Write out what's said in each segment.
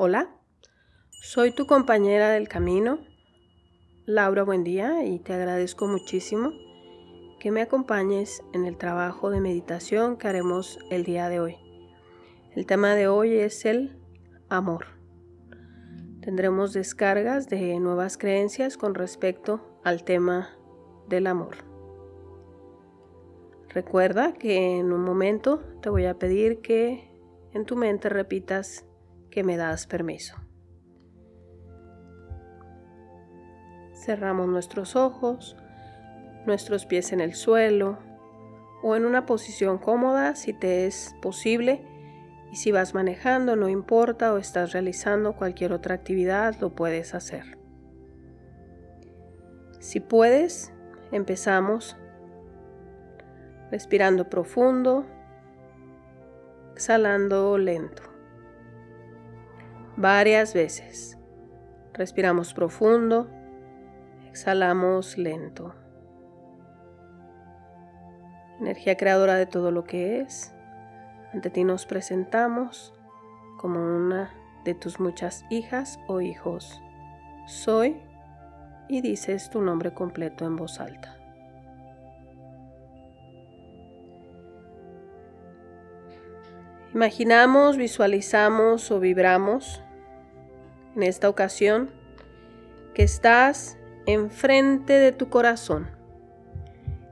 Hola, soy tu compañera del camino, Laura Buen día, y te agradezco muchísimo que me acompañes en el trabajo de meditación que haremos el día de hoy. El tema de hoy es el amor. Tendremos descargas de nuevas creencias con respecto al tema del amor. Recuerda que en un momento te voy a pedir que en tu mente repitas que me das permiso. Cerramos nuestros ojos, nuestros pies en el suelo o en una posición cómoda si te es posible y si vas manejando no importa o estás realizando cualquier otra actividad lo puedes hacer. Si puedes, empezamos respirando profundo, exhalando lento varias veces. Respiramos profundo, exhalamos lento. Energía creadora de todo lo que es. Ante ti nos presentamos como una de tus muchas hijas o hijos. Soy y dices tu nombre completo en voz alta. Imaginamos, visualizamos o vibramos en esta ocasión que estás enfrente de tu corazón,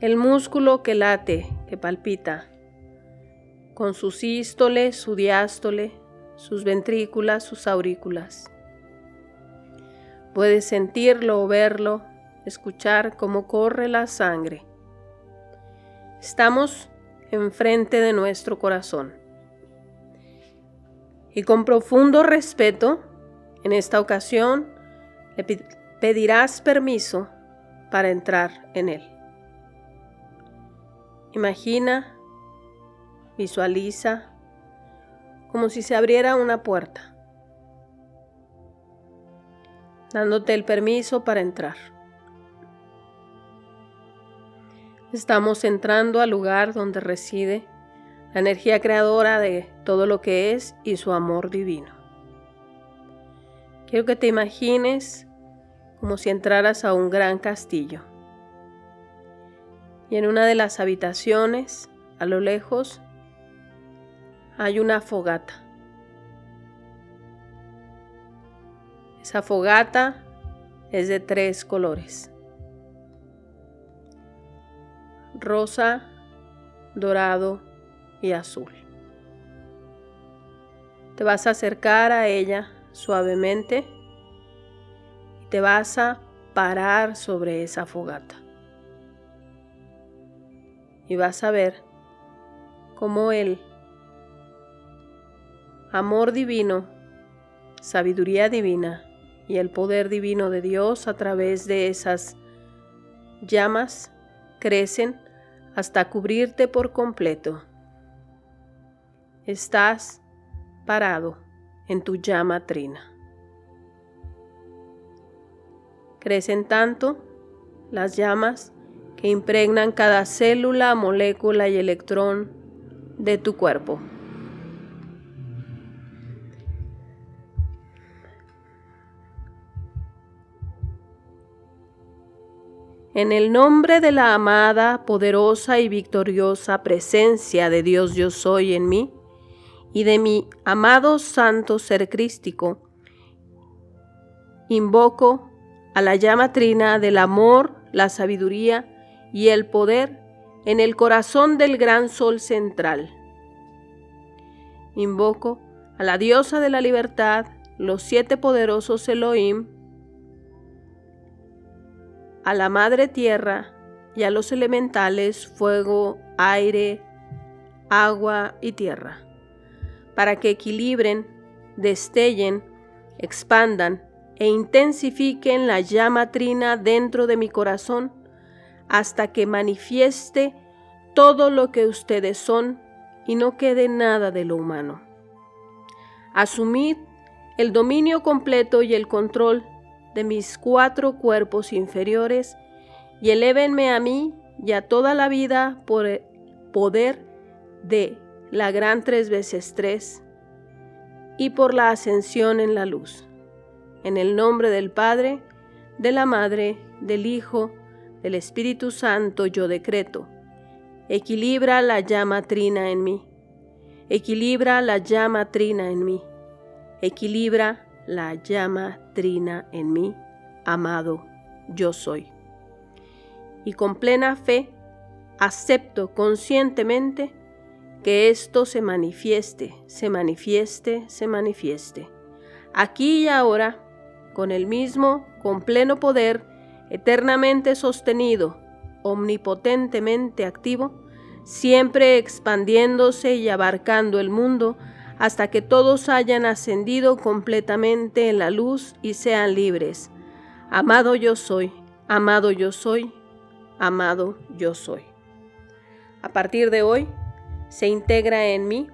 el músculo que late, que palpita, con su sístole, su diástole, sus ventrículas, sus aurículas. Puedes sentirlo o verlo, escuchar cómo corre la sangre. Estamos enfrente de nuestro corazón. Y con profundo respeto en esta ocasión le pedirás permiso para entrar en él. Imagina, visualiza como si se abriera una puerta, dándote el permiso para entrar. Estamos entrando al lugar donde reside la energía creadora de todo lo que es y su amor divino. Quiero que te imagines como si entraras a un gran castillo. Y en una de las habitaciones, a lo lejos, hay una fogata. Esa fogata es de tres colores. Rosa, dorado y azul. Te vas a acercar a ella suavemente y te vas a parar sobre esa fogata. Y vas a ver cómo el amor divino, sabiduría divina y el poder divino de Dios a través de esas llamas crecen hasta cubrirte por completo. Estás parado en tu llama trina. Crecen tanto las llamas que impregnan cada célula, molécula y electrón de tu cuerpo. En el nombre de la amada, poderosa y victoriosa presencia de Dios yo soy en mí, y de mi amado santo ser crístico, invoco a la llama trina del amor, la sabiduría y el poder en el corazón del gran sol central. Invoco a la diosa de la libertad, los siete poderosos Elohim, a la madre tierra y a los elementales fuego, aire, agua y tierra para que equilibren, destellen, expandan e intensifiquen la llama trina dentro de mi corazón hasta que manifieste todo lo que ustedes son y no quede nada de lo humano. Asumid el dominio completo y el control de mis cuatro cuerpos inferiores y elévenme a mí y a toda la vida por el poder de la gran tres veces tres, y por la ascensión en la luz. En el nombre del Padre, de la Madre, del Hijo, del Espíritu Santo yo decreto. Equilibra la llama trina en mí. Equilibra la llama trina en mí. Equilibra la llama trina en mí, amado yo soy. Y con plena fe acepto conscientemente que esto se manifieste, se manifieste, se manifieste. Aquí y ahora, con el mismo, con pleno poder, eternamente sostenido, omnipotentemente activo, siempre expandiéndose y abarcando el mundo hasta que todos hayan ascendido completamente en la luz y sean libres. Amado yo soy, amado yo soy, amado yo soy. A partir de hoy, se integra en mí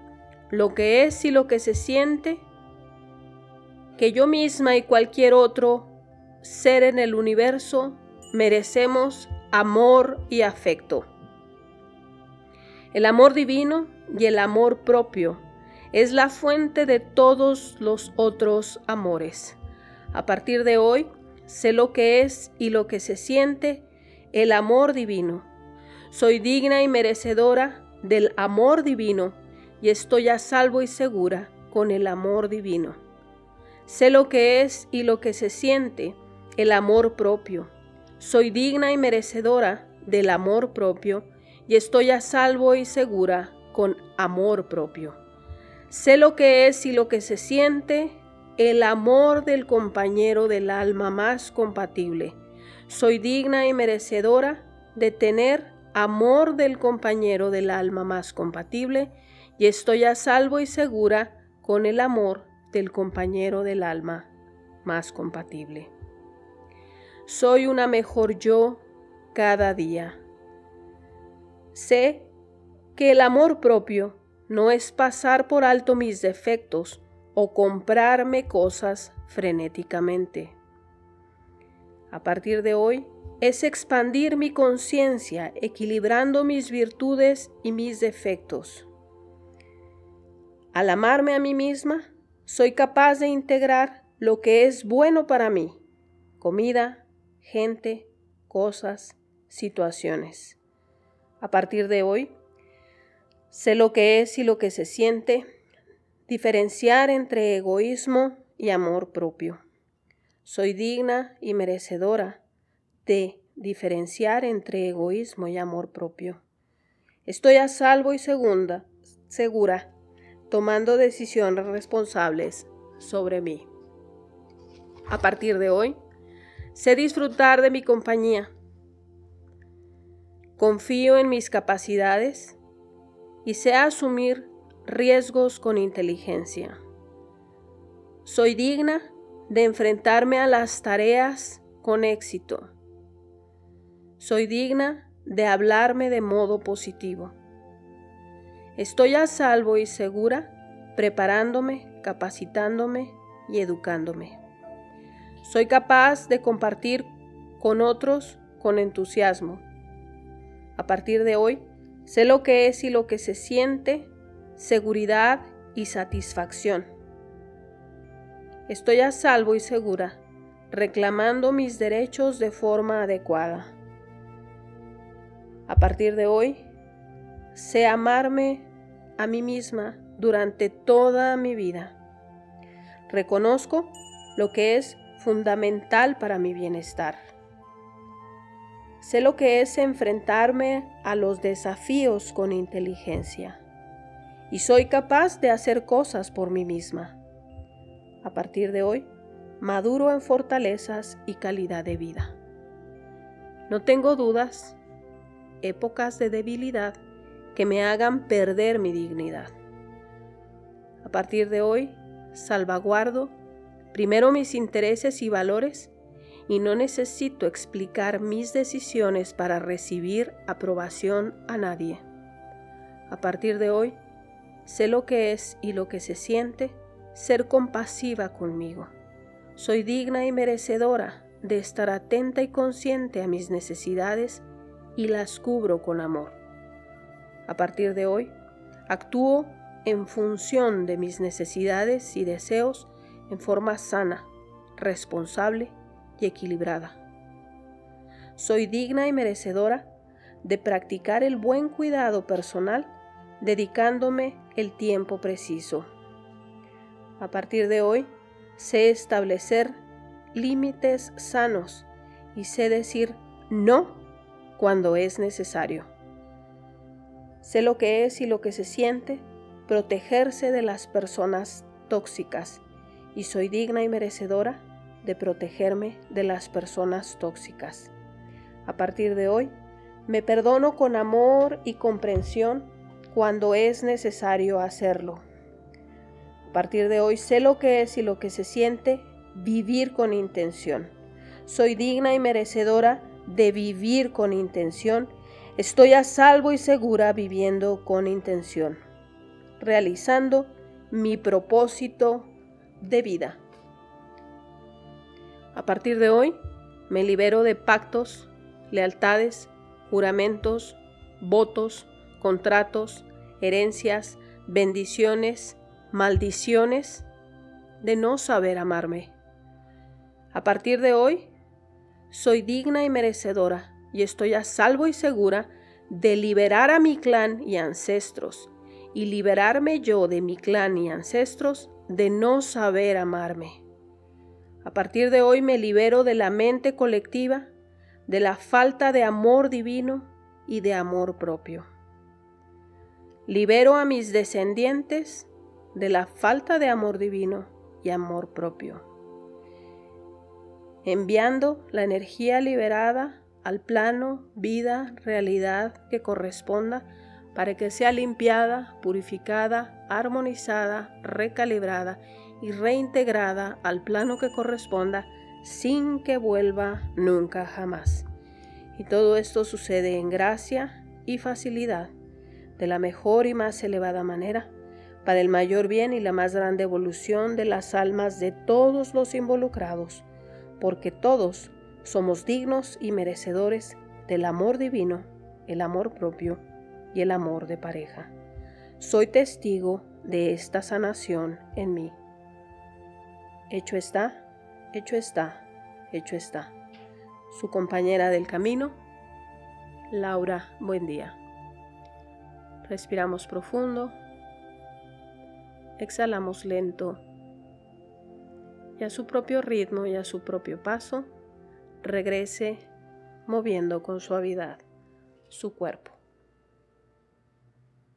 lo que es y lo que se siente, que yo misma y cualquier otro ser en el universo merecemos amor y afecto. El amor divino y el amor propio es la fuente de todos los otros amores. A partir de hoy, sé lo que es y lo que se siente el amor divino. Soy digna y merecedora del amor divino y estoy a salvo y segura con el amor divino. Sé lo que es y lo que se siente el amor propio. Soy digna y merecedora del amor propio y estoy a salvo y segura con amor propio. Sé lo que es y lo que se siente el amor del compañero del alma más compatible. Soy digna y merecedora de tener amor del compañero del alma más compatible y estoy a salvo y segura con el amor del compañero del alma más compatible. Soy una mejor yo cada día. Sé que el amor propio no es pasar por alto mis defectos o comprarme cosas frenéticamente. A partir de hoy, es expandir mi conciencia, equilibrando mis virtudes y mis defectos. Al amarme a mí misma, soy capaz de integrar lo que es bueno para mí, comida, gente, cosas, situaciones. A partir de hoy, sé lo que es y lo que se siente, diferenciar entre egoísmo y amor propio. Soy digna y merecedora de diferenciar entre egoísmo y amor propio. Estoy a salvo y segunda, segura, tomando decisiones responsables sobre mí. A partir de hoy, sé disfrutar de mi compañía. Confío en mis capacidades y sé asumir riesgos con inteligencia. Soy digna de enfrentarme a las tareas con éxito. Soy digna de hablarme de modo positivo. Estoy a salvo y segura preparándome, capacitándome y educándome. Soy capaz de compartir con otros con entusiasmo. A partir de hoy, sé lo que es y lo que se siente, seguridad y satisfacción. Estoy a salvo y segura, reclamando mis derechos de forma adecuada. A partir de hoy, sé amarme a mí misma durante toda mi vida. Reconozco lo que es fundamental para mi bienestar. Sé lo que es enfrentarme a los desafíos con inteligencia y soy capaz de hacer cosas por mí misma. A partir de hoy, maduro en fortalezas y calidad de vida. No tengo dudas épocas de debilidad que me hagan perder mi dignidad. A partir de hoy, salvaguardo primero mis intereses y valores y no necesito explicar mis decisiones para recibir aprobación a nadie. A partir de hoy, sé lo que es y lo que se siente ser compasiva conmigo. Soy digna y merecedora de estar atenta y consciente a mis necesidades y las cubro con amor. A partir de hoy, actúo en función de mis necesidades y deseos en forma sana, responsable y equilibrada. Soy digna y merecedora de practicar el buen cuidado personal dedicándome el tiempo preciso. A partir de hoy, sé establecer límites sanos y sé decir no cuando es necesario. Sé lo que es y lo que se siente protegerse de las personas tóxicas y soy digna y merecedora de protegerme de las personas tóxicas. A partir de hoy, me perdono con amor y comprensión cuando es necesario hacerlo. A partir de hoy sé lo que es y lo que se siente vivir con intención. Soy digna y merecedora de vivir con intención. Estoy a salvo y segura viviendo con intención, realizando mi propósito de vida. A partir de hoy, me libero de pactos, lealtades, juramentos, votos, contratos, herencias, bendiciones, maldiciones de no saber amarme. A partir de hoy, soy digna y merecedora y estoy a salvo y segura de liberar a mi clan y ancestros y liberarme yo de mi clan y ancestros de no saber amarme. A partir de hoy me libero de la mente colectiva, de la falta de amor divino y de amor propio. Libero a mis descendientes de la falta de amor divino y amor propio, enviando la energía liberada al plano, vida, realidad que corresponda para que sea limpiada, purificada, armonizada, recalibrada y reintegrada al plano que corresponda sin que vuelva nunca jamás. Y todo esto sucede en gracia y facilidad de la mejor y más elevada manera, para el mayor bien y la más grande evolución de las almas de todos los involucrados, porque todos somos dignos y merecedores del amor divino, el amor propio y el amor de pareja. Soy testigo de esta sanación en mí. Hecho está, hecho está, hecho está. Su compañera del camino, Laura Buen día. Respiramos profundo. Exhalamos lento. Y a su propio ritmo y a su propio paso, regrese moviendo con suavidad su cuerpo.